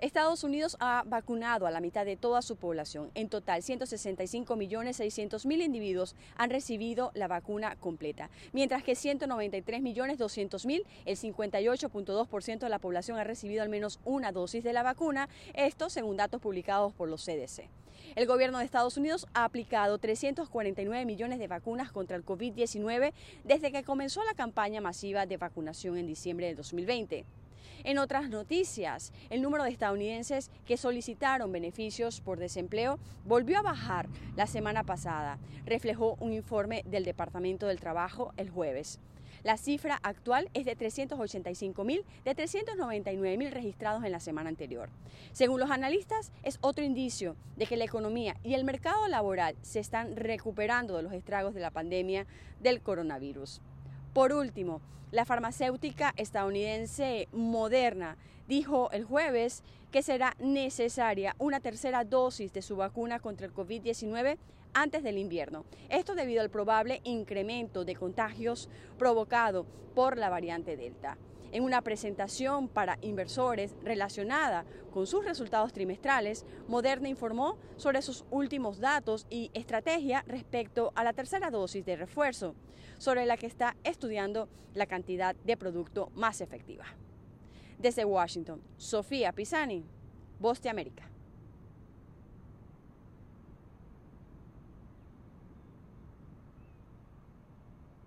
Estados Unidos ha vacunado a la mitad de toda su población. En total, 165 millones 600 mil individuos han recibido la vacuna completa, mientras que 193 millones 200 mil, el 58.2% de la población ha recibido al menos una dosis de la vacuna, esto según datos publicados por los CDC. El gobierno de Estados Unidos ha aplicado 349 millones de vacunas contra el COVID-19 desde que comenzó la campaña masiva de vacunación en diciembre de 2020. En otras noticias, el número de estadounidenses que solicitaron beneficios por desempleo volvió a bajar la semana pasada, reflejó un informe del Departamento del Trabajo el jueves. La cifra actual es de 385 mil de 399 mil registrados en la semana anterior. Según los analistas, es otro indicio de que la economía y el mercado laboral se están recuperando de los estragos de la pandemia del coronavirus. Por último, la farmacéutica estadounidense Moderna dijo el jueves que será necesaria una tercera dosis de su vacuna contra el COVID-19 antes del invierno. Esto debido al probable incremento de contagios provocado por la variante Delta en una presentación para inversores relacionada con sus resultados trimestrales, Moderna informó sobre sus últimos datos y estrategia respecto a la tercera dosis de refuerzo, sobre la que está estudiando la cantidad de producto más efectiva. Desde Washington, Sofía Pisani, Voz de América.